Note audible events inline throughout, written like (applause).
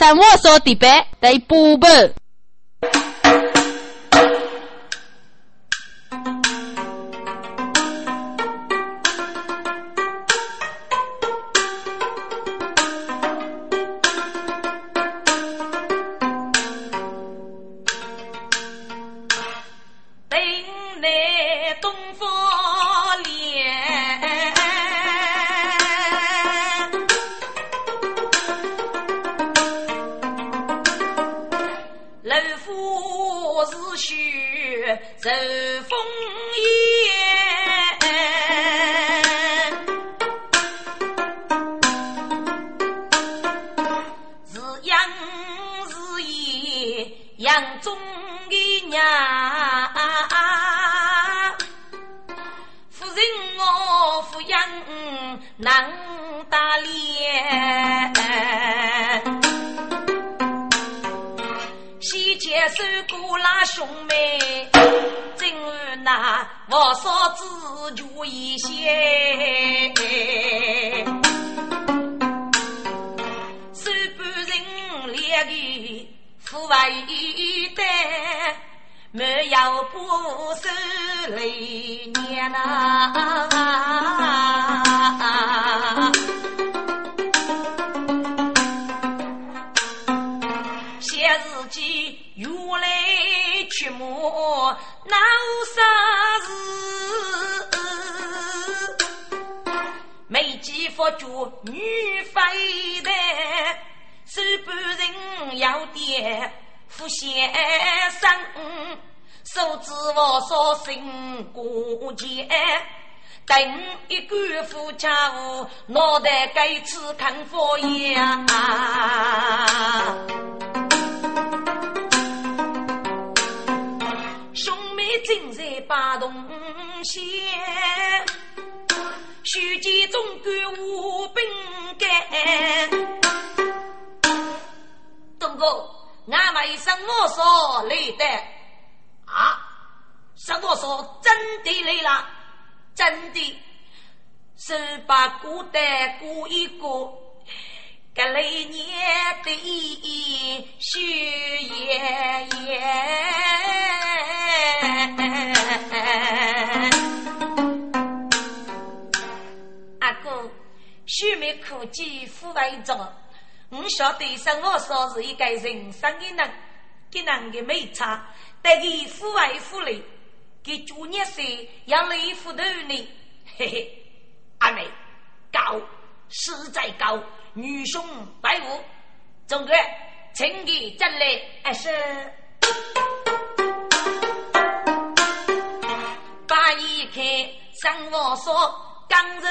三我说的白，第一部分。生活说的白得补本。脑袋该吃看佛呀，兄妹正在把东西，书记总管无兵干。东哥，俺们生活说来的啊，生活说真的来了，真的。十八股的过一过，格来年的许爷爷。阿哥，须眉苦记富为重，我晓得生活说是一个人生的人，给人的没差，但给富为富累，给主业岁要累富头呢，(laughs) 嘿嘿。阿妹高，实在高，女兄白虎，总哥，请你进来。哎是，把一看，生活说，刚柔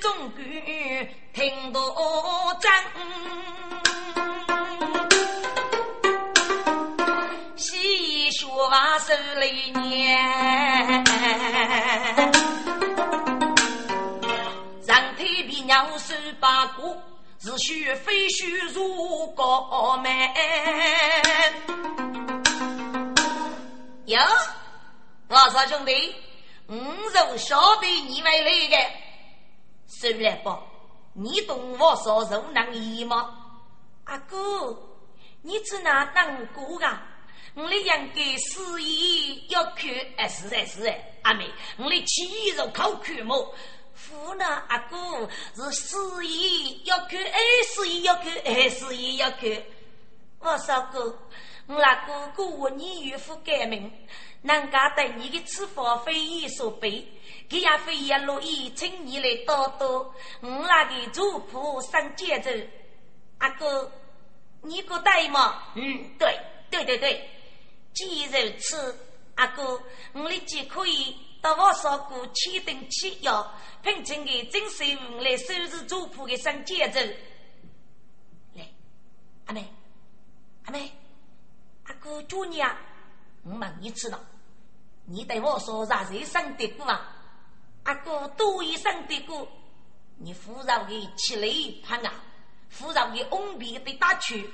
中管，听多真，细说话手里念。娘手把过，是须非须入高门。哟，我说兄弟，我就晓得你会来的，收来吧。你懂我说肉能医吗？阿哥，你只拿当哥啊？我的养给事业要看，哎是哎是哎，阿妹，我的企业肉靠看么？夫呢，阿哥是事业要看，哎，事业要看，哎，事业要看。我说哥，我那哥哥我你岳父改名，人家对你的吃法非议所背，他也非也乐意请你来多多。我那个主仆上节奏，阿哥，你个对吗？嗯，对，对对对。既如此，阿哥，我的既可以到我说过七等七幺。聘请的真水文来收拾主仆的生节奏。来，阿妹，阿妹，阿哥祝你啊！我问你知道，你对我说啥子生的过啊？阿哥多一生的过，你扶着的起来攀啊，扶着的翁皮的打去。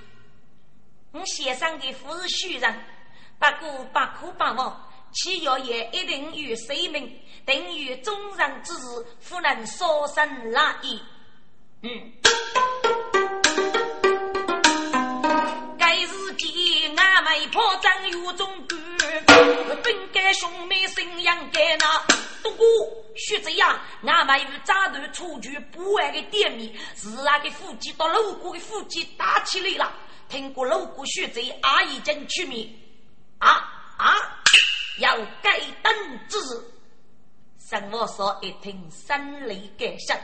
我先生的夫是虚人，不过不可把我。其药也一定与生命，等于终生之日，不能烧身拉意。嗯，外婆张有中官，本该兄妹生养该那。不过学这样，俺们与扎头出去不完的店面，是那个夫妻到路过的夫妻打起来了。听过路过学这阿姨真出面啊啊，要该等之。生我说一听，心里感伤，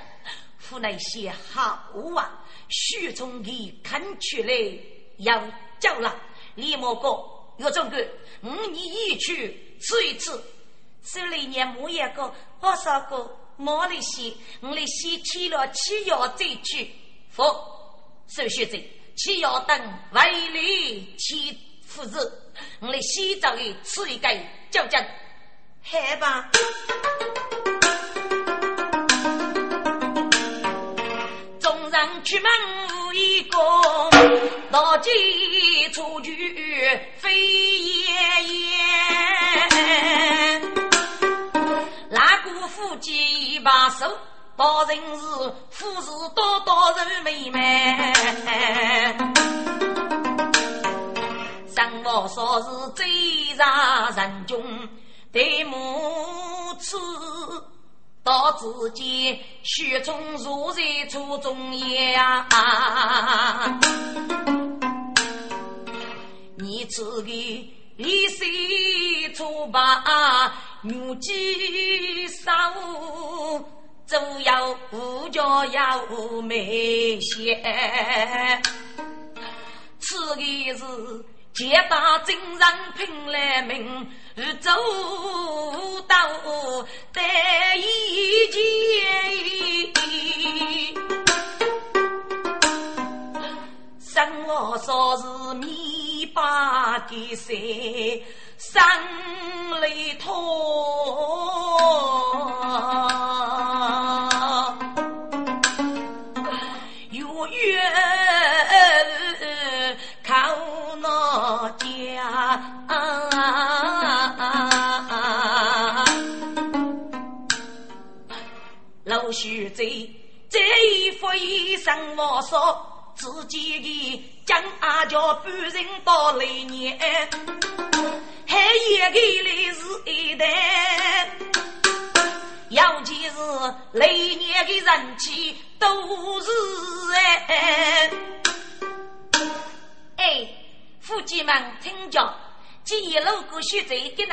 府内些好啊，徐从给看出来要叫了。李莫哥，岳总管，五年一去吃一次。手里年木一个，多少个毛里些，我里先去了七药再去。服，手续者，七药等为里七夫子，我里先找个吃一个就将，好吧。出门无。一个老鸡出去飞燕燕，那个夫妻一把手，当人是富士多多人美满。生活说是最让人穷的母子。到自己雪中如在初中呀，你自己一岁初八，牛鸡少，走要五家要没些，此个是。皆打精神拼来命，走到得一见。生我说是米八的谁，生里头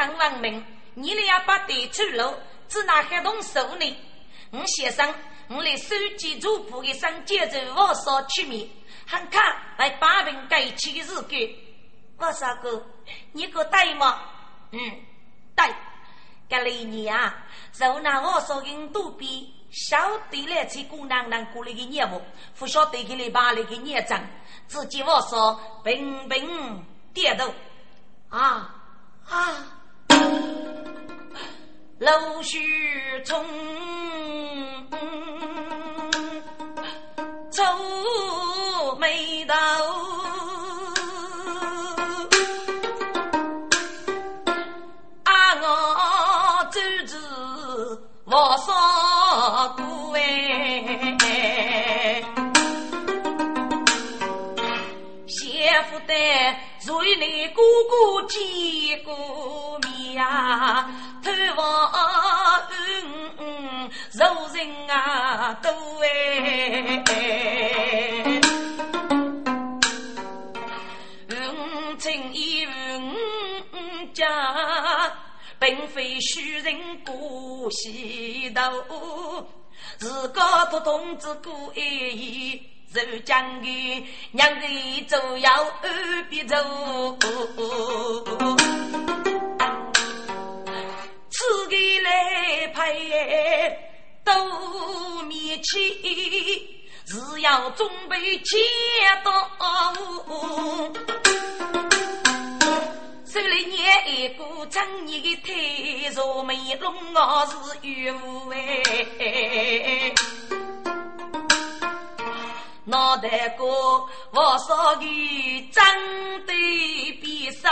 州，给人问明，你俩要把对出路，只拿黑洞手呢？我先生，我来收集主仆的上接着我所出面，很看来把柄改起的日给。我说哥，你可带吗？嗯，带。这一年啊，就拿我所跟杜比晓得来去姑娘娘过来的业务，不晓得给你把那个业障。自己我说平平跌倒啊啊，陆续从皱眉头，啊我周子我说过哎。不得，若你哥哥见过呀，头发嗯柔人啊多哎，嗯情义嗯家，并非虚人过西头，自个不同志过一。走将军，娘子走要二边走，来陪都面前，是要准备接到。手里捏一个张你的腿，若没弄我是冤无哎。脑袋瓜，我说的长得比生，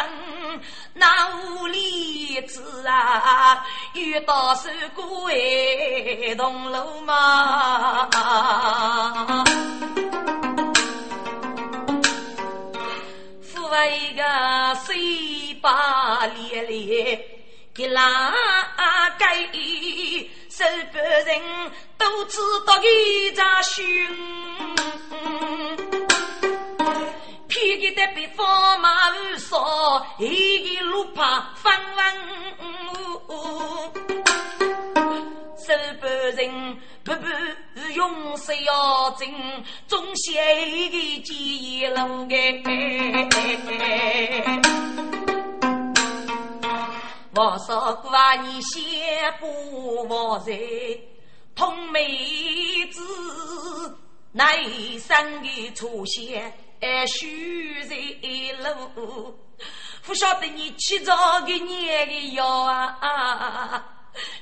那屋里子啊，遇到是过哎同路嘛。夫那个水把连连，给哪个手不人都知道一扎凶。偏给的被放马无少，一个路怕翻翻。手不人不不用手要紧，总写一个记忆录哎。我说过你先不忘在同妹子那一生的出现。哎，虚在路，不晓得你起早个年的要啊，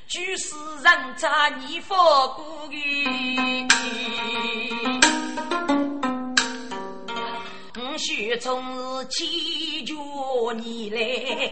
就是人差你放过的。我许从日祈求你来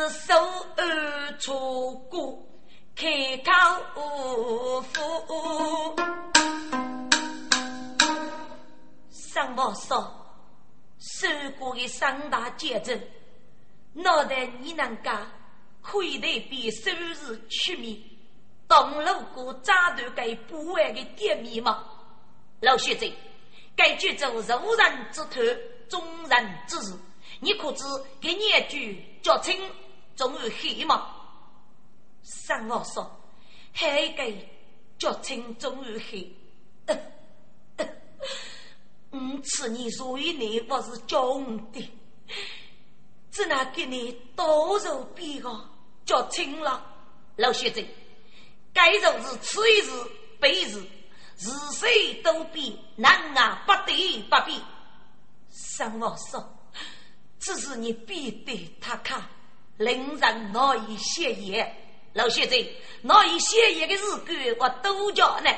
是手儿出过，开口福。上报说，受过的三大见证，脑袋你能干，可以得比收入出名。东路过扎断给不完的店面吗？老学者，该剧组如人之头，众人之事，你可知给你一句叫清，总有黑吗？三我说，还该叫清总有黑。(laughs) 五次你所以你我是教的，只能给你多少笔个叫清了，老学者。该就是此一日彼日，日谁都比难啊，不得不比。三王说：“只是你必得他看，令人难以写言。老学者，难以写言的日子我都叫呢。”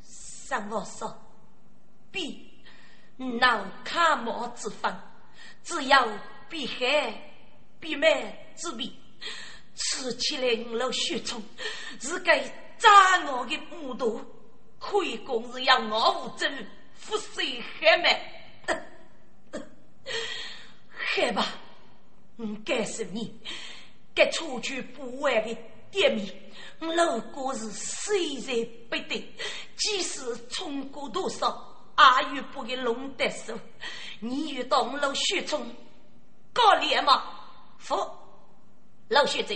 三王说：“必脑看毛之分，只要必海必美之比。”吃起来，老血冲，是该扎我的木头，可以讲是要我无真，覆水海美。(coughs) 害吧，我该是你，该出去不完的店面，我老哥是虽然不得，即使冲过多少，也有不给弄得手。你遇到我老血冲，高脸吗？服。老学者，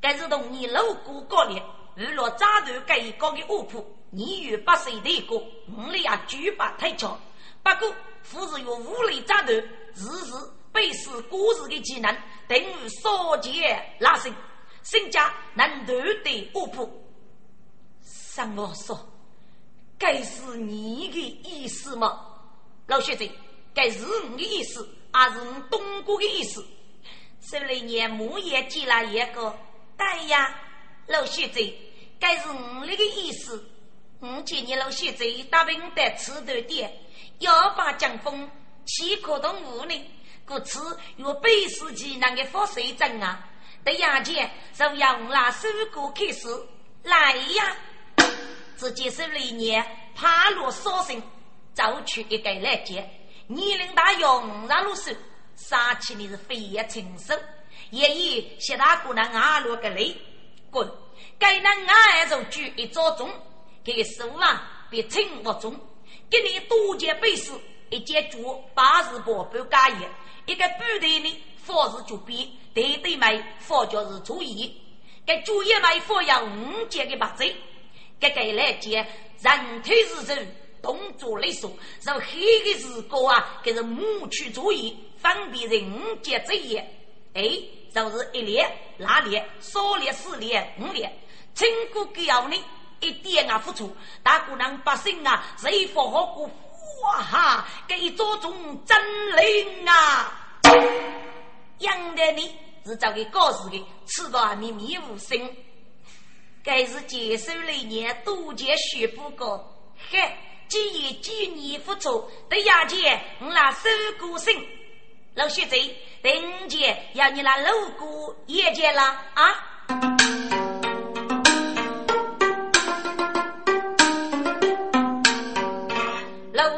该是同你路过高烈，遇落扎头该一高的卧铺，你与八岁的过，我们也举把推敲。不过，夫是用武力扎头，日日背诗古日的技能，等于少剑拉伸，身家能夺得卧铺。三我说，该是你的意思吗？老学者，该是你的意思，还是你东哥的意思？十来年，木也接了一个，对呀，老学者，该是我那个意思。我建议老学者打平的吃头点，要把江风起可动物呢，故此有背时技能的发水针啊。对眼前从杨拉收过开始，来呀！只见十来年，爬落烧身，走出一个来接，年龄大用上入手。杀气你是飞也禽兽，也以谢大姑娘阿罗个雷滚，该那俺就举一招中，这个手啊别轻不中，给你多件背诗，一件竹八十八半加一，一个部队呢方是就比对对买方就是注意，该主页买方要五件的八折，这个来件人体是人。动作利索，让黑的时光啊，给人谋取主意，方便人杰职业。哎，就是一列、两列、三列、四列、五列，经过给要你一点啊付出，大姑娘百姓啊，谁发好过哇哈，给做中真灵啊！养的你是找个告诉的，吃到秘密无声。该是接受了年多见学不过，嘿，今夜几年付出，对牙姐我那手过身。老学子，等姐要你那路过也见了啊！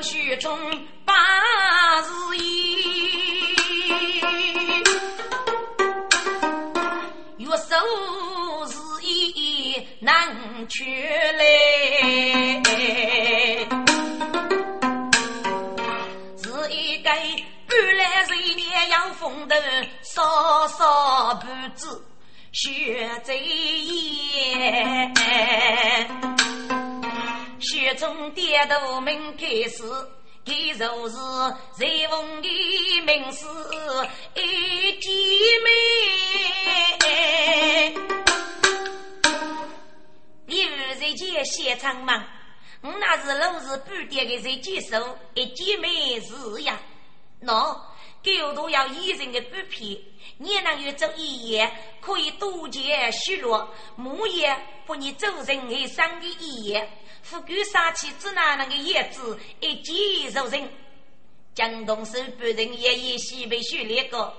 雪中八字一，月收是一难去来，是一个半来。岁年养风头，稍稍不知学在眼。雪中点头门开始，给就是在风的名士一姐妹。你二在见现场吗？我那是老是半点的在接受一姐妹是呀。喏，狗都要一人的不偏，你能有这一夜可以多见许落，木也不你走人而生的一夜。富贵杀气只拿那个叶子一击入人，江东省本人也也西北学那个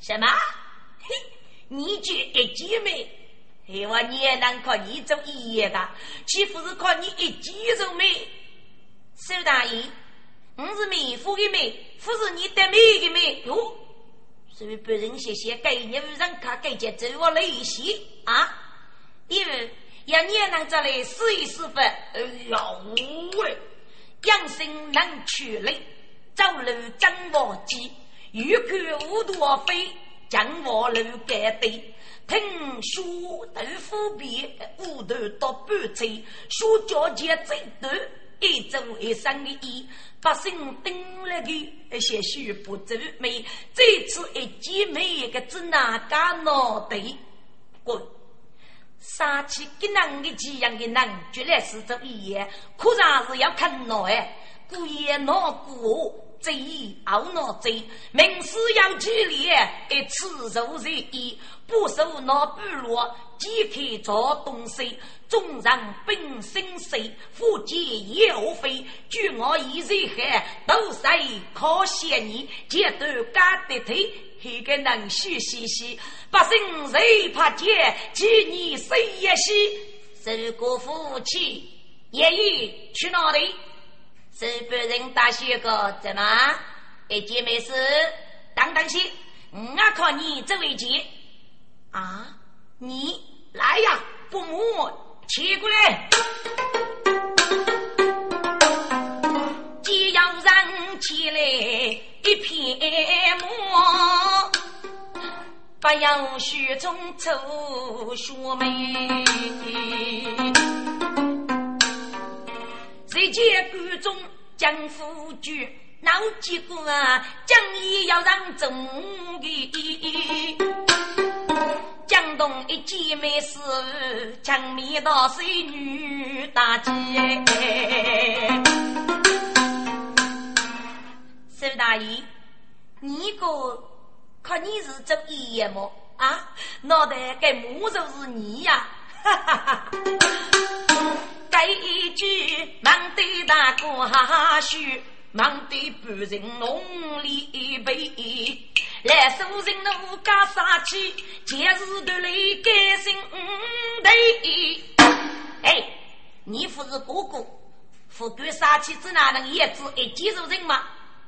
什么？嘿，你就一击没？希望你也能靠你做一夜的，岂不是靠你一击入没？苏大爷，我是美妇的美，不是你的美的美哟。所以本人谢谢给你人卡给件走我了一些啊，因为。要你能再来试一试法，哎呀喂！养生能取累，走路真滑稽，欲看无多飞，将我路改对。听说豆腐皮，骨头到半脆，说脚尖最短，一周一生的衣，百姓等了个些许不走美，这次一见每一个只哪家脑袋滚。杀气跟人的几样的人，绝来是这一样，可然是要看恼哎，故意恼过，贼懊恼贼，明事要激烈，一次入人意，不受恼不落，即刻做东西，众人本身死，福劫也无非，据我一人害，谁可嫌你，截断干的腿。一个能许兮兮，百姓谁怕见？几年谁也喜，受过福气，爷爷去哪里？是别人大些个怎么？一件没事，当当心，我靠你这位姐啊！你来呀，父母，起过来，既要让起来。一片墨，不要雪中抽雪梅。在见关中将夫君，闹结果啊，将义要让忠义。江东一姐妹死，江面到水女大姐。周大爷，你个看你是做医业么？啊，脑袋该木就是你呀！哈哈哈！该一句忙对大哥哈嘘，忙对半人弄里背，来收人怒加杀气，今日得来改心对。哎，你不是哥哥，富贵杀气只哪能也只一记住人吗？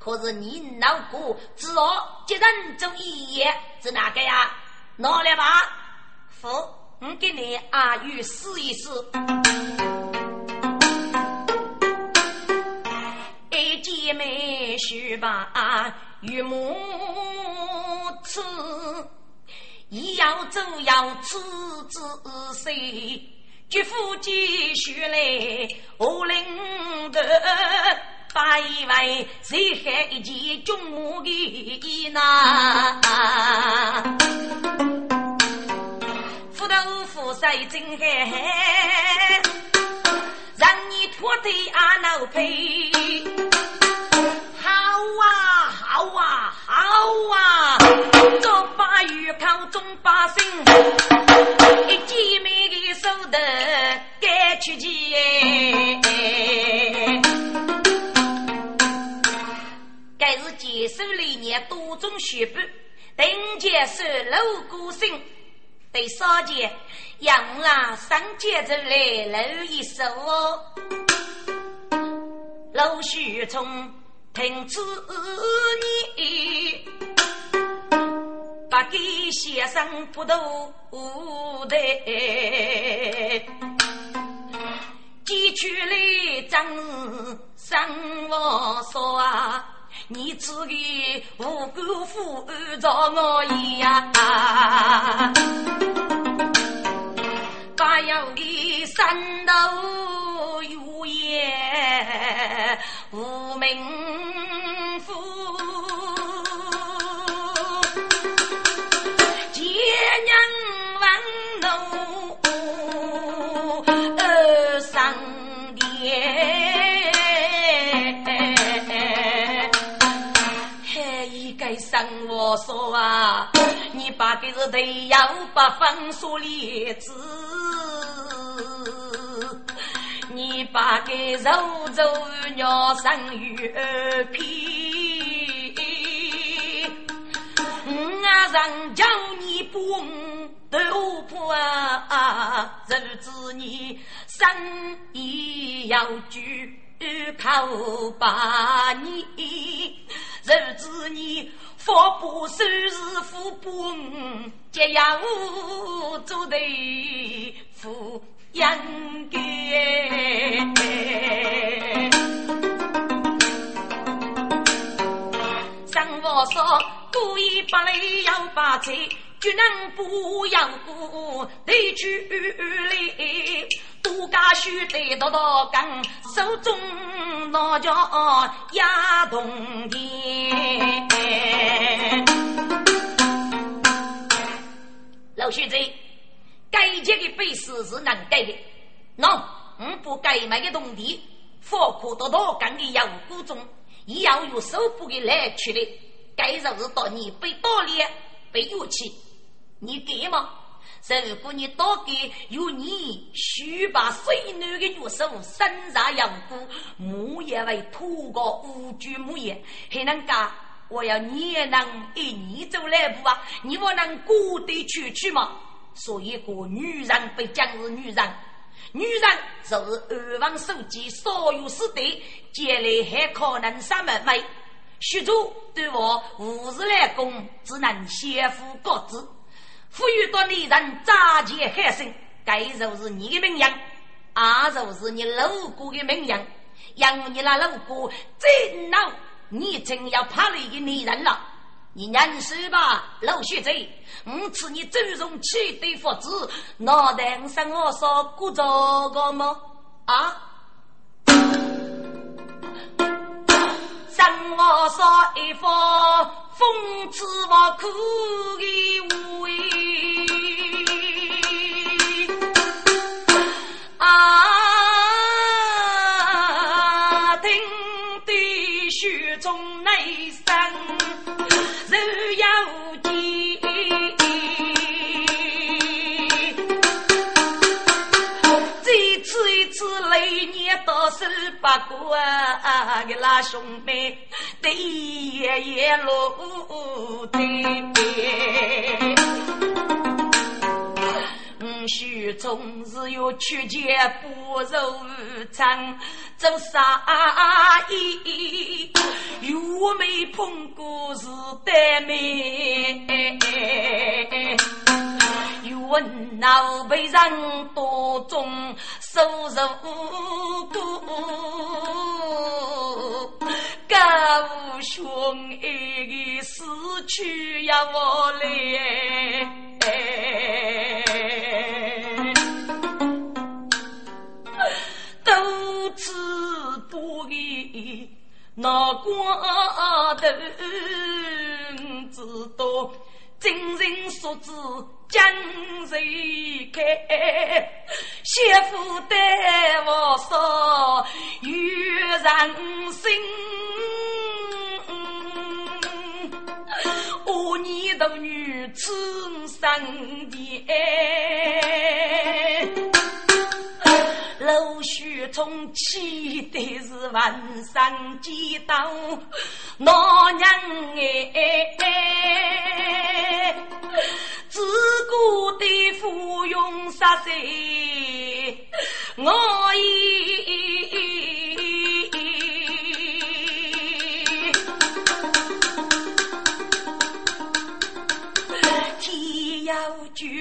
可是你老哥只好接人做一夜，是哪个呀？拿来吧，父，我给你阿玉试一试。一姐妹须把玉母吃，一要走要吃仔细，绝夫继续来我领的。把一位谁害一件军母的衣呢？斧头斧塞真害，让你脱得阿老皮。好啊好啊好啊，做把鱼靠中把心，一见面的手头该出钱。该是接手历年多种学步，等接手楼孤星，对少杰杨郎上街走来露一手，陆续从停止你，不给先生不渡的，寄去来正生活说啊。你只给无辜负着我呀，把要的三头有眼无名生我说啊，你把个是对要把封锁列子，你把个肉肉鸟生鱼皮，我让叫你不都不啊，日子你生意要举。靠把你，日子你佛不收是福不恩，皆要做对付应该。生活说故意把泪要把财，就能不要过得去来。杜家须得多多干，手中拿着压铜钱。老徐子，改结的本事是能改的，喏，我不改买的铜地，佛库多多干的腰骨中，也要有手部的来取的。该就是到你被打脸，被욕气，你给吗？如果你多给有你须把水女的玉手身上养过，木也为土个无惧母也，还能干？我要你也能一你走来步啊！你不能过得去去吗？所以个女人被讲是女人，女人就是二王手机所有事的，将来还可能什么没？许多对我无事来攻，只能先付各自。富裕多女人扎钱害生，该就是你的名扬，啊就是你老姑的名扬。养你那老姑真恼，你真要怕了一个女人了。你认识吧，老学贼，我赐你周荣起的佛子，脑袋上我说过这个吗？啊？上我说一副讽刺我苦的无啊，听的雪中内声，如有见。这次一次雷年到手八过啊，给拉兄妹对爷爷路的。许总是有曲节不柔肠，做啥意？又没碰过是对面，又问老辈人多种收入多，高兄一个死去呀我嘞。都知不给那光头知道，真人说子将谁开？媳妇对我说有人心，女子生的。陆续从起的是万山街道，老娘哎，自古的芙蓉杀谁？我已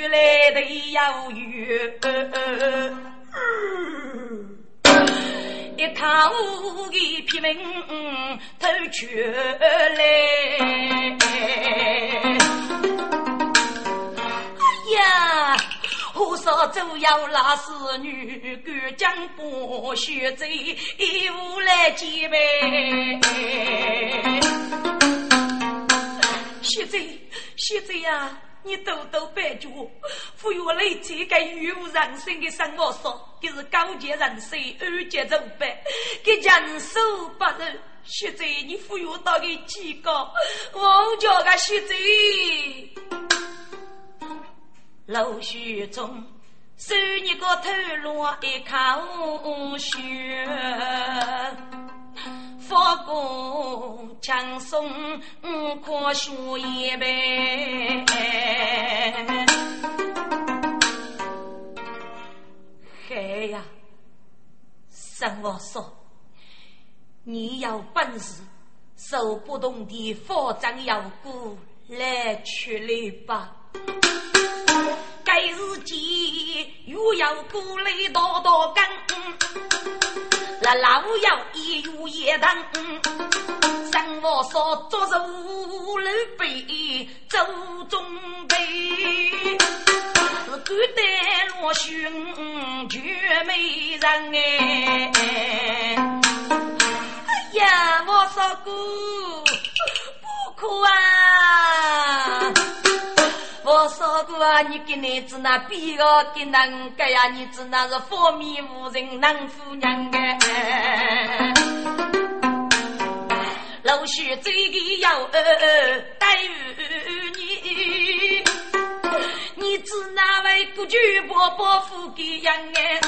聚来的要圆。一趟武艺拼命偷哎呀，火烧主要那是女，敢将不血贼一无来击败，血贼，血贼呀！你多多白脚，赋予我来这个语无人生的生活说，这是高洁人生，二节走白，给人手不仁。学者，你赋予到个几个？王家的学者，陆续中收你个头落一口血。发过强松，可学一杯。嗨呀，生我说，你有本事，手不动的法杖要过来出来吧。该日间又要过来多多根。那老要一如夜灯，生我所做是五路背，走中背，是古代罗寻绝美人哎！哎呀，我说过不哭啊！我说过啊，你跟你子那比个跟能个呀？你子那是佛面无人能夫娘哎。陆续这个要待遇你，你知那位古巨伯伯夫给养哎？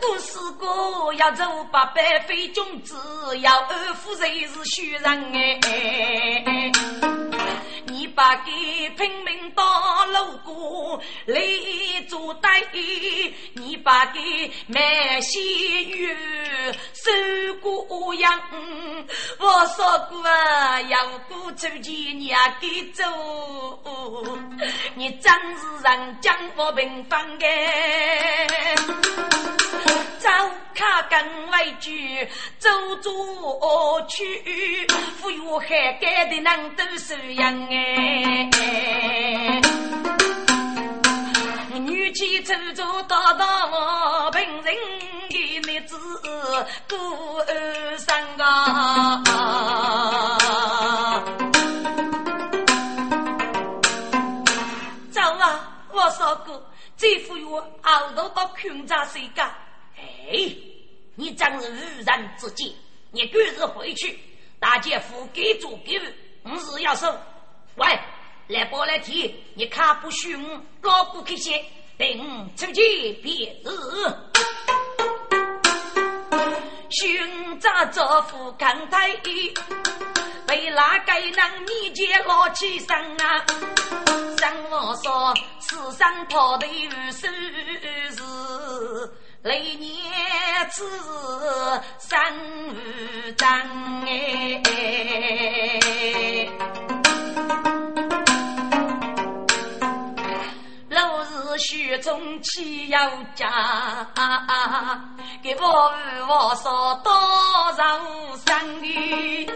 古时过要走八百非君子，要二夫人是虚人哎。你把给拼命打路过来做对，你把给卖鲜鱼收过羊。我说过啊，要过出去你也给走，你真是人讲我平凡的。走卡跟外句，走左去，富有海干的人都收养哎。女骑走走道道，凭人的日子过三啊。走啊，我说过，这富有熬到到困在谁家？哎，你真是愚人之见！你赶日回去，大姐付给做给我，我是要收。喂，来报来提，你看不许我老不开心，等出去别日。寻找着副看太医，被那个人面前捞起身啊！让我说，世上跑的有数是。来年子三张哎，落日雪中起要家，给我我说多少生意？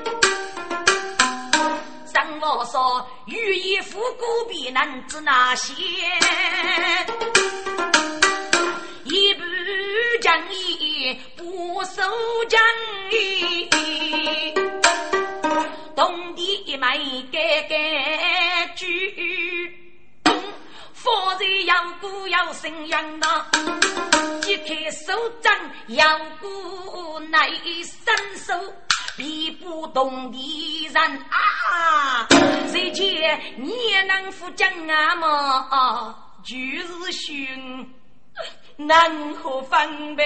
让我说，欲以富贵避难之那些。一步将义不守将义，东地埋盖盖居，方才要过要生养呐，一开手掌要过乃伸手。比不动的人啊！谁见你能扶将啊么？就是凶，(laughs) 难何分呗？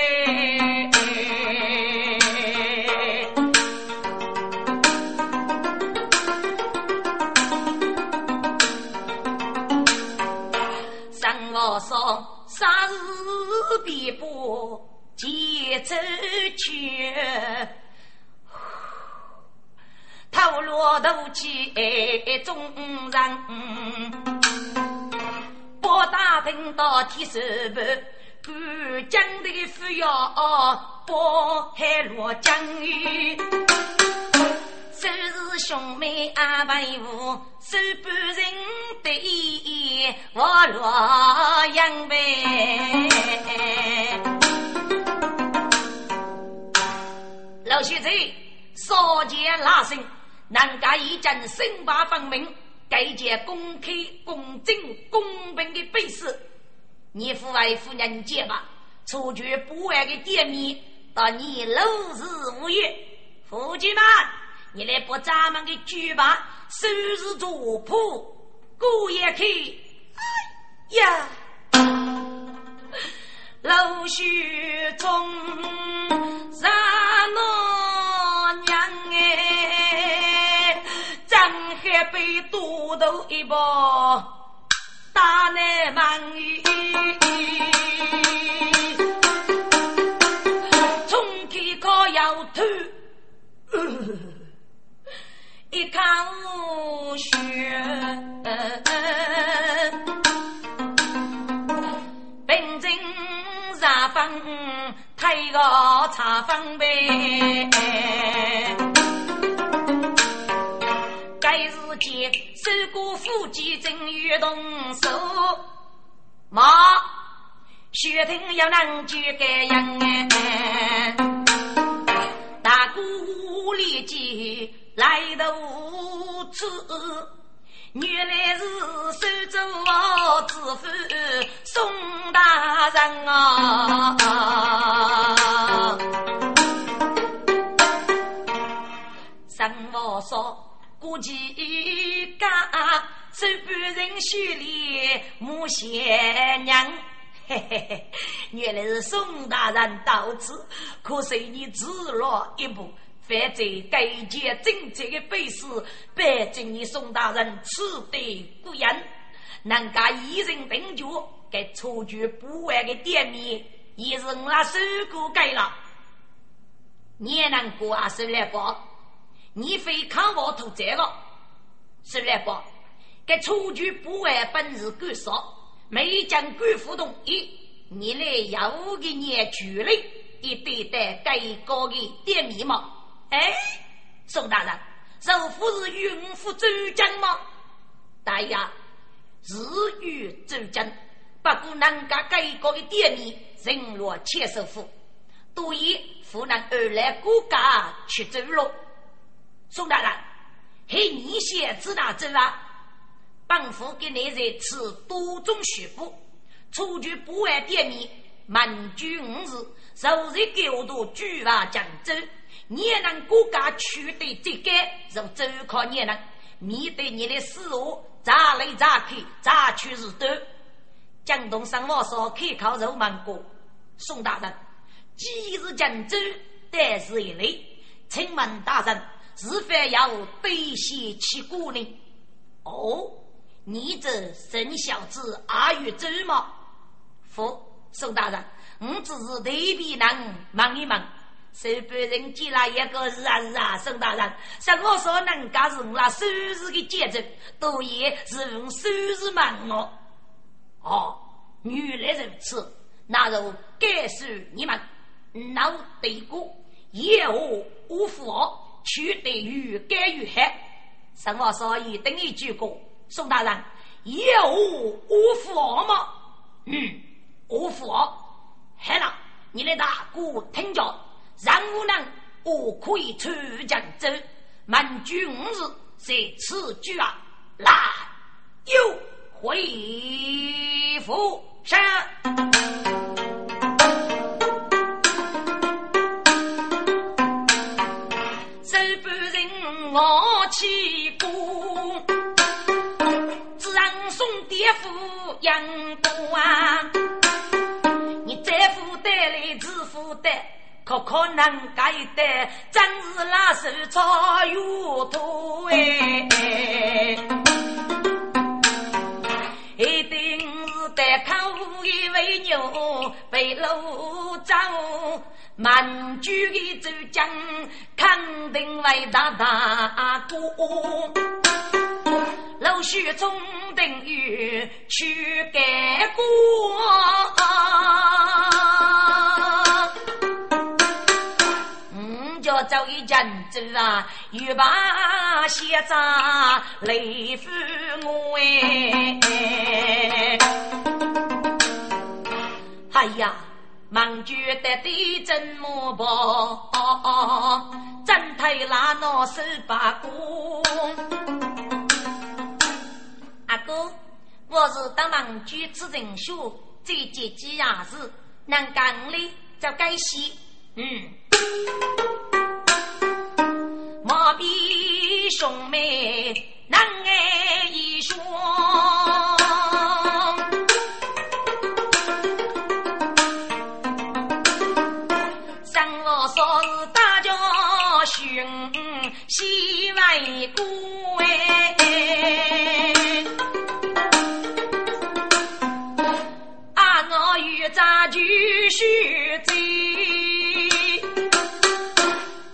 上我说，杀日必不节奏去。头落头起众人，包大兵到天守部，赶江的夫要包海落江雨。收拾兄妹安排屋，收半人的我洛阳呗。老学子，少见拉声。南家一阵身败分明，该件公开、公正、公平的比试。你父为夫人接吧，出去不完的店面，到你六日无月。夫君们，你来把咱们的举办收拾族谱，过一看。哎呀，老许中啥那多头一包大难忙于，冲开高腰头，一看无血，平静茶房，推个茶房呗。过夫妻正欲动手，妈，雪听要能救个人哎！大姑立即来到此，原来是守州知府宋大人啊！三我说。估计家手半人血里母贤娘，嘿嘿嘿，原来是宋大人到此，可惜你迟了一步，犯在该件正直的背事，拜敬你宋大人此对孤人，能家一人定决，该出具不完的店面，也是我那手过改了，你也能过啊，孙来宝。你非看我投债了，孙来宝？该出具不完本日干少，没将官府同意，你来要给你举例，一对待该高的店面吗？哎，宋大人，这不是允府周江吗？大爷，日与周江，不过人家该高的店面人若切首府，都以湖南而来国家去走路。宋大人，嘿，你先知道走啊？本府给你在此多种许布，出具不完店面，满居五日，受日给我都举法江州，你也能国家取得这个，就走靠你能面对你的事务，咋来咋去，咋去是对。江东上话说，可靠肉芒果。宋大人，既是江州，但是一类，请问大人。是否要背些起鼓呢？哦，你这生小子阿玉走吗？父，宋大人，我只是特别能问一问，受别人接了一个是啊是啊，宋大人，像我说人家是我那收拾的节奏，都也是用收拾问我。哦，原来如此，那就该是你们老对过，也我无福。取得于干于害，什么所以等于句过？宋大人，有无福吗？嗯，无福。海浪，你的大哥听着，让我呢，我可以出江州，满居五日，在此居啊，来，又回府上。我起功，只让送爹夫养多啊！你再负担来自负担，可可能改得，真是那手操有多哎！一定是得靠一位牛背路走，满族的州将肯定为大大哥。陆续从等于去改过。走一阵子啊，欲把鞋子累死我哎！哎呀，忙觉得地震么破，真太拉那手把锅。阿哥，我是当忙居此人书，最接几样事，能干的就该写，嗯。莫比兄妹难挨一双，生我说是大家兄喜外姑继续走。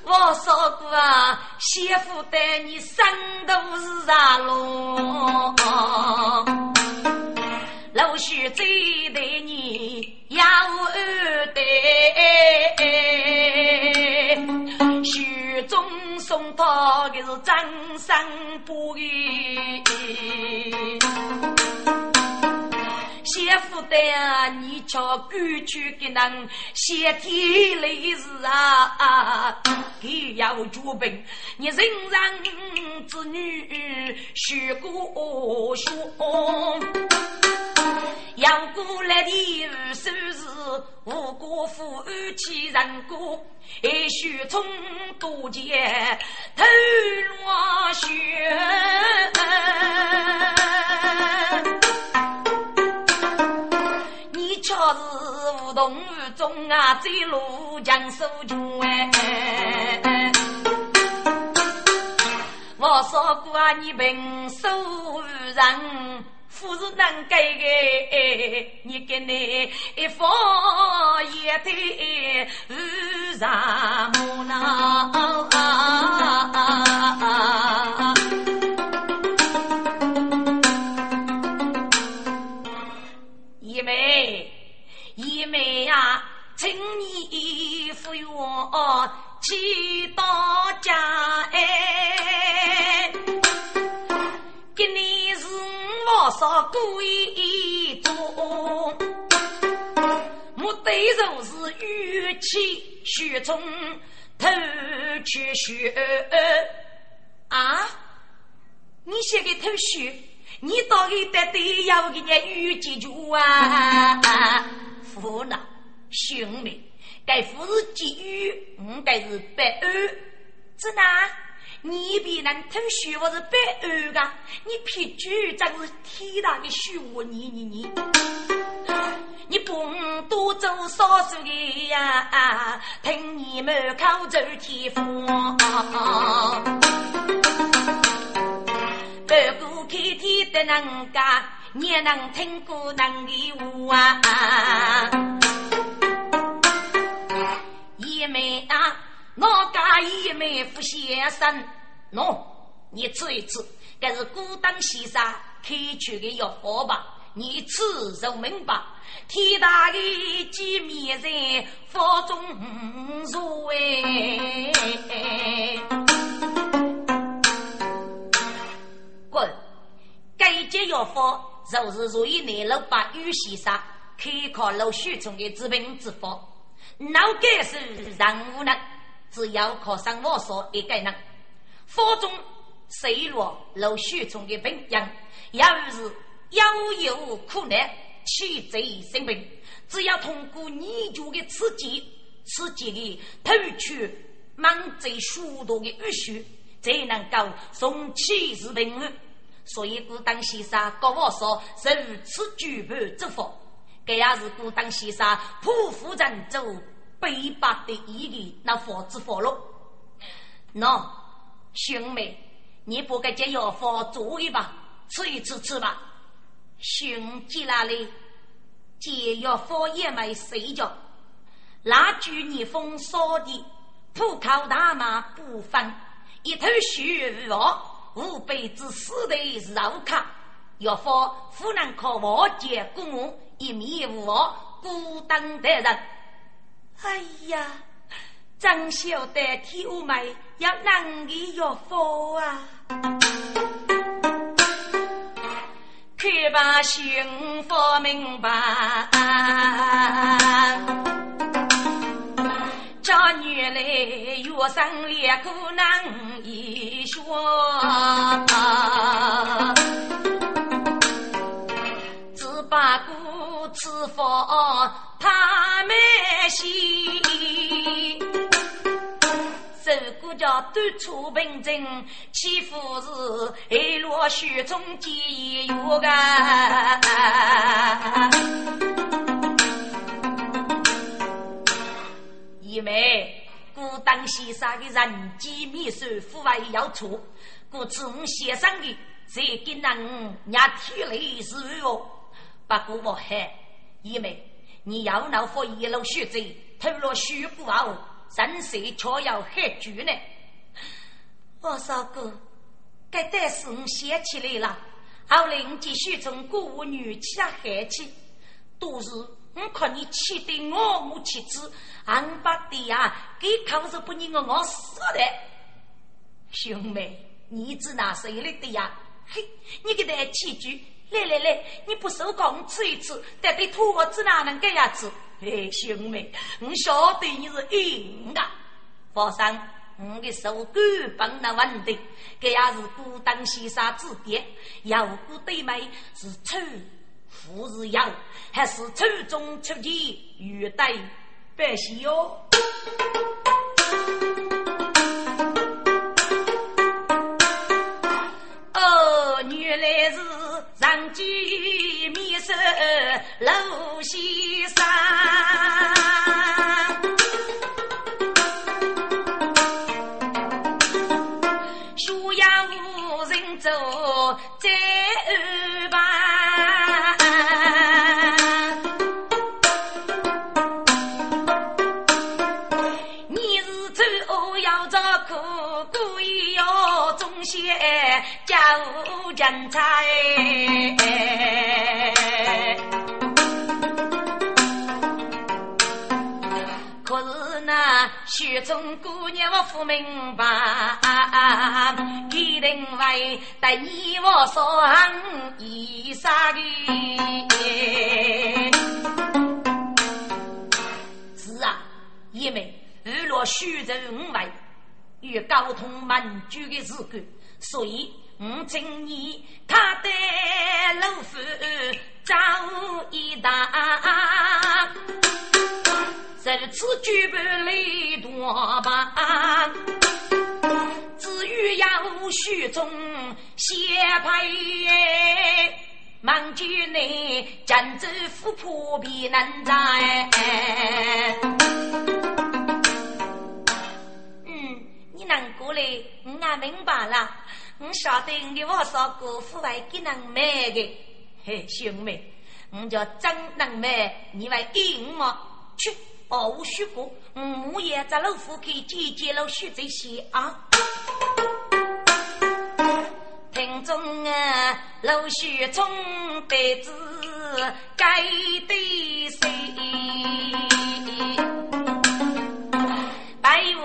我说过啊，媳妇待你生都是啥路？老许最对你要二代，许中送他的是真生不义。媳妇的，你瞧过去给人，先天累事啊，给要主病，你人人子女许过学，养过来的二叔是无辜夫妻人过，还需从多结头落血。是梧桐雨中啊，醉落江苏穷哎！我说过啊，你平手无人，富是能给的，你给你一方也得无啥么呢？一妹。呀，请你扶我去到家哎，给你是我少故意做，目的就是玉气血中偷去血啊！你写个偷血，你到底得得要给人玉记住啊！父呢，兄妹，该父是给予，我该是白安。子呢，你比人偷虚我是白安的，你撇句真是天大的虚我，你你你，你不多做少数的呀，啊听你们口走天风。不过开天的人家。你能听过能的话啊？妹啊，我家一妹夫先生，喏，你吃一吃，这是孤单先生开出的药方吧？你吃就明白，天大的机密在佛中入哎！滚，该接药方。就是属于内陆把玉先生可以靠老许中的治病之法，脑该是人无能，只要靠上我说一个人，腹中水落老许中的病人，要是腰有苦难，气贼生病，只要通过泥足的刺激，刺激的透出满嘴许多的淤血，才能够送气势平。安。所以古当先生告我说，如此举盘之法，这也是古当先生匍匐人走北白的一个那佛之佛路。喏，兄妹，你不该借药方做一吧，吃一吃吃吧。兄弟那里借药方也没睡觉，那句逆风扫地，浦口大马不分，一头血肉。吾辈之死的绕卡，要方夫人靠瓦解公务，一面无我孤单的人。哎呀，真晓得天美要难的要佛啊！可把幸福明白。家女来，月生烈苦难一说，只把故吃佛他没心，受过叫断出平静，欺负是黑落雪中结缘个。姐妹，故当先生的人机秘书腐败要除，故此我先生的才跟人伢体力是哦。不过我还，姐妹，你要闹发一路血债，偷了虚骨后，人死却要害猪呢。我说哥，该但是我想起来了，后来我继续从古女起来害起，都是。我看你气得我母妻子，俺把的呀，给抗日不你我我死的。兄妹，你知哪谁来的呀？嘿，你给他几句，来来来，你不受控吃一吃，但对土我子哪能这样子？哎，兄妹，我晓得你是硬的。皇上，我的手根本那稳定，这也是孤当先生指点，要不对妹是丑。富是养，还是出中出奇，欲待百姓哟。哦，原来是上街面色露西山，不明白，一定会对你我说一杀的？是啊，因为日落虚中五位。与沟通民主的事故，所以我请你他的老夫早一大，如此举办来多吧。至于要许中先派，忙居内江州府破壁难在。嗯，你能过来，我也明白了。我晓得你的王少姑父会给能买的，嘿，兄妹，我叫真能买，你会给我吗？去，保护许过，我母爷在老夫给姐姐老许这些啊。听中啊，老许从得知该对谁？白雾。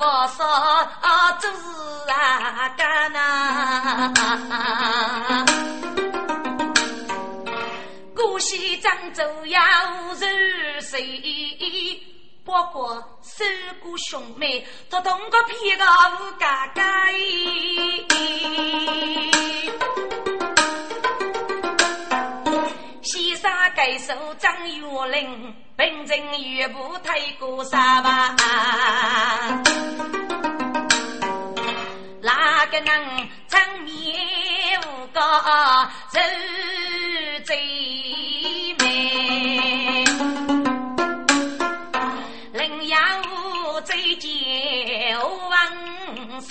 我说做事啊干呐，西漳州要如水，不过三姑兄妹他同个皮个无家家。西沙盖首张玉林，本镇岳母太过沙吧。哪个能正面无个人最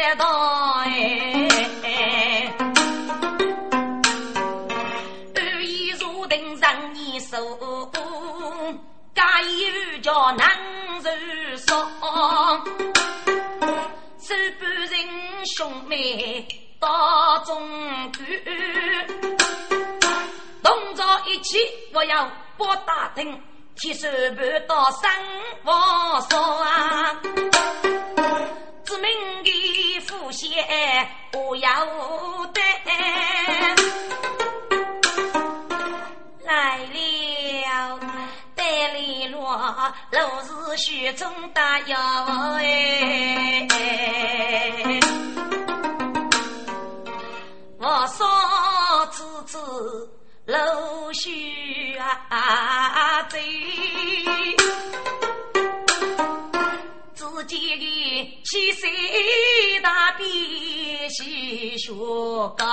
得到哎，二姨如定让你手，假意叫难受说，手不人兄妹。大中举，动作一起，我要拨大厅，提手盘到生活上啊！知名的富县，我要得来了，带里落，老是雪中大摇哎。我少子子露须啊嘴，自己的七岁大笔细学高，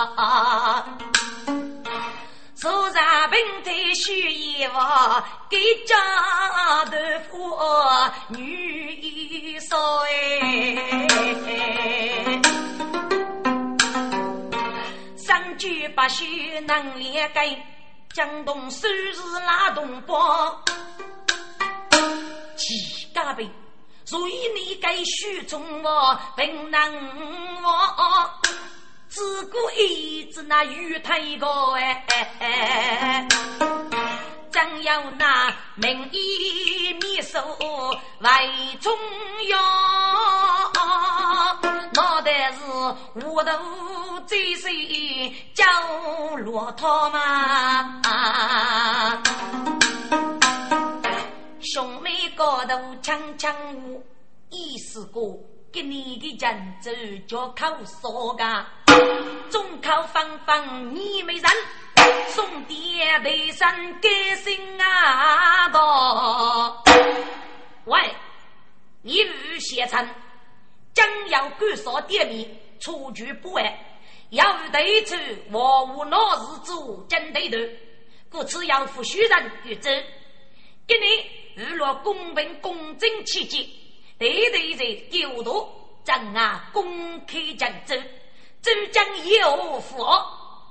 坐上平台须衣服，给家头妇女衣裳哎。三句八许能连改，江东收拾拉东包，几家辈，所以你该许中我本能我，只顾一直那玉太高哎，怎要那名医秘书外中央？脑袋是糊涂，最是叫骆驼嘛！兄妹高头抢抢我，意思过给你的人走就靠说个，中考方方你没人，送爹背上给心啊个！喂，一语写成。将要干少店面，出局不安，要与对处万无闹事做真对头，故此要负虚人原则。今年娱乐公平公正起见，对对在九度正啊公开竞争，主将有福，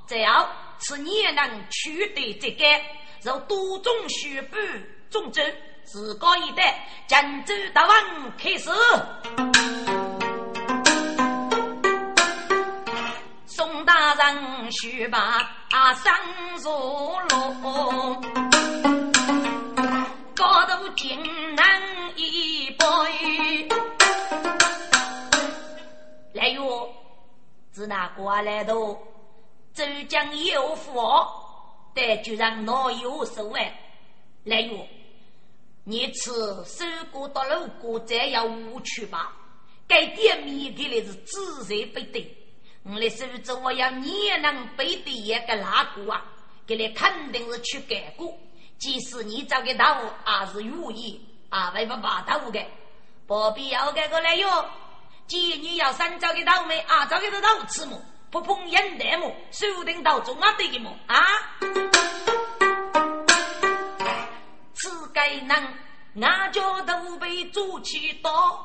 只要此年能取得这个，若多种虚布种植，自高一代郑州大王开始。宋大人须把生如龙，高度金能一杯。来哟，自那过来的周江有福，但就让老有所谓。来哟，你吃收过到路过，再要无趣吧？该点米给的是自然不对。我的手指，我要你能背的一个拉过啊！给你肯定是去改过，即使你找个到，也是愿意啊，为不把到的，不必要改过来哟。既然你要三找个到没啊，找个到吃么？不碰烟袋么？手顶到中啊对的么？啊！此该人，俺家都被捉去刀。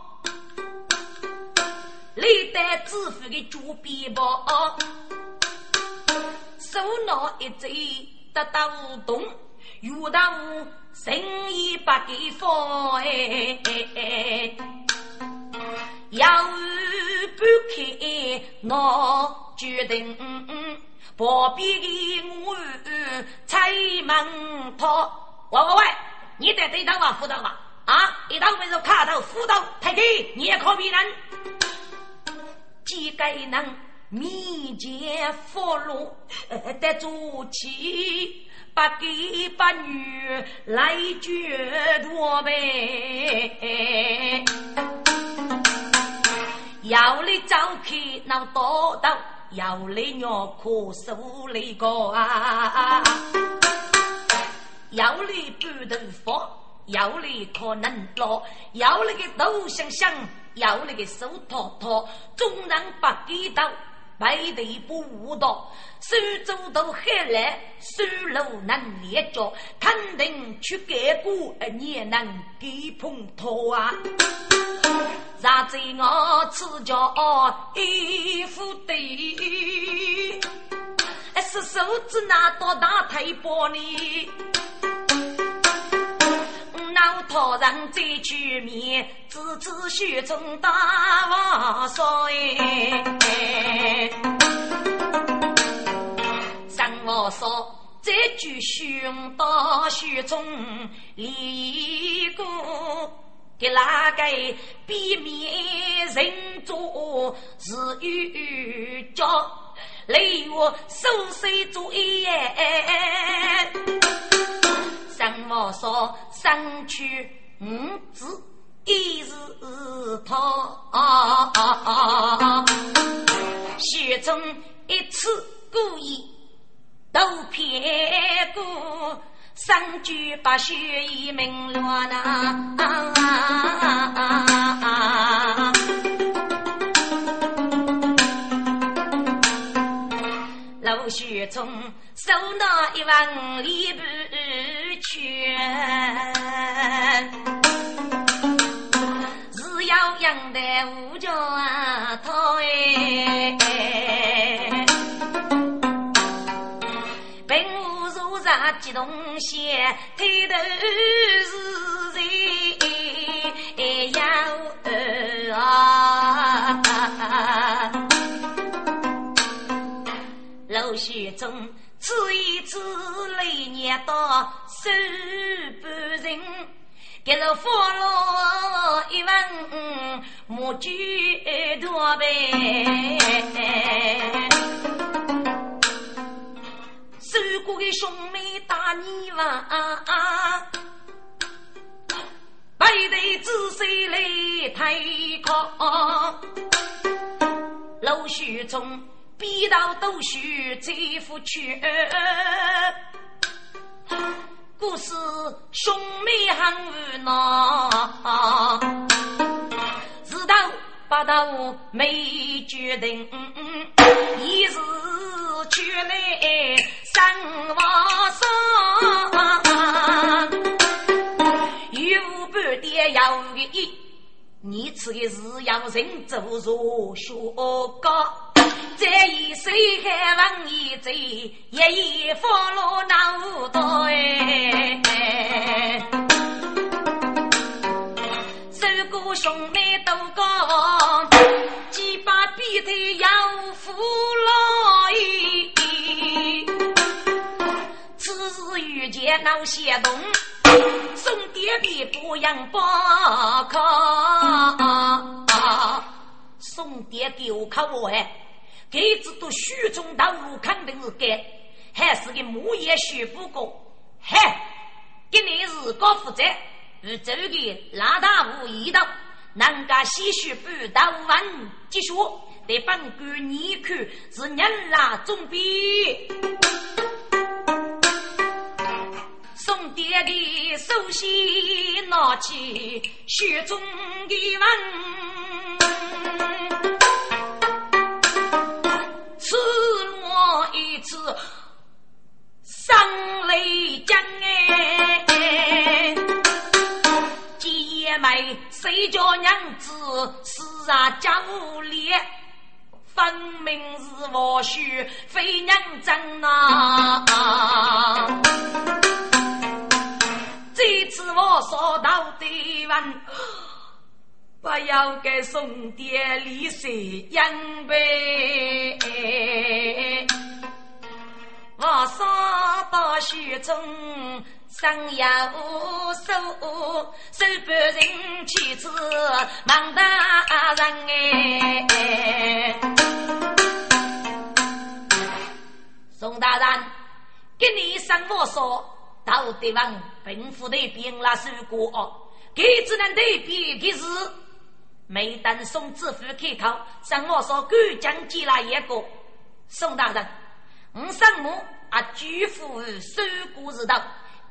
历代致富的猪皮包，手拿一嘴得到无动，遇到生意不给放哎，要不开我决定，旁边的我猜门套，喂喂喂，你在对头话辅导话？啊！一刀为是卡头斧头，太给你也可比人，几个能面前佛路得住气，不给把女来绝多呗。要你走去那多道，要你尿可受那个啊！要你不能放。要你可能落，要你个头想想，要你个手托托，众人不给到，背地不误道，手走到海来，手路能连着，肯定去改过，也能给碰头啊！让在我此家一副对，是手指拿多大太薄呢？老头人再去面，子子手中大王帅。上王说这句兄道须中离过，给哪个避免人做是有教，雷我收拾作业。张王说：“上去五字一日逃，雪中一次故意都骗过，三句把雪已明乱啊！老雪中收那一万里布。”全是要养的五角头哎，啥激动些，抬头是谁要啊？老雪中。此一次雷年到手半人，给了佛罗一问，莫举多呗。受过的兄妹打你娃，背对子孙来抬扛，老许中。逼到都须这副去，故事兄妹很无奈，知道八道没决定，一时去来生王上，有半点要意，你此的是要人走入学高。这一岁还忘一嘴，一夜放落脑袋。受兄妹都讲，几把笔头要负老此时遇见闹些动，送爹爹不养包靠，送爹给我看我哎。给子都虚中道路肯定是该，还是个木叶学不过。嗨，今年是高负责，与这个拉大无一道，人家些许不到万继续，得本官你看是人拉总比。送爹的手心拿起雪中的文。赤裸一次生泪江哎，姐妹谁叫娘子死啊家务里，分明是我婿非娘真啊！这次我说到的问。不要给送点礼水养呗，我上到雪中上呀无手，手不人妻子忙大人哎。宋大人，给你上我说，到地方贫富那边那是过，给只能对比的是，没等宋知府开口，上我说赶将进来一个。宋大人，我上母啊，举夫收过日道，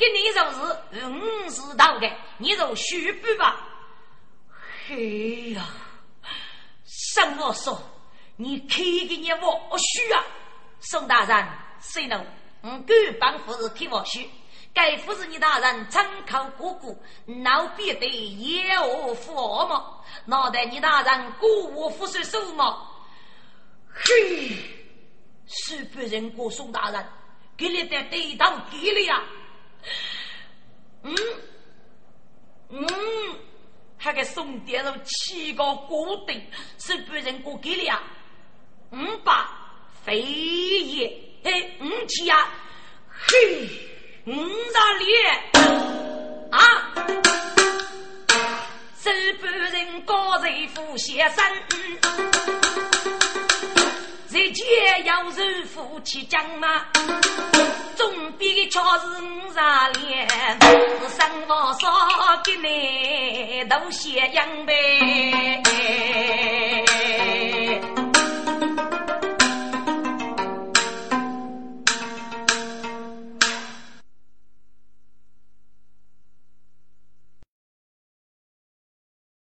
给你就是五是道的，你就续补吧。嘿呀，上我说，你开给你我许啊。宋大人，谁能？我敢帮夫子替我许。该夫人你大人参考过过，老必得也我负我么？脑袋你大人过我负谁手么？嘿，是别人过宋大人，给你的对当给了呀？嗯 (laughs) 嗯，还给宋殿上七个锅顶，是别人过给了呀？嗯吧。飞也，嘿，五七呀，嘿，五十里啊，是半人高人富先生，日间要是夫妻讲嘛，总比巧是五十里，是生活少给你都些养呗。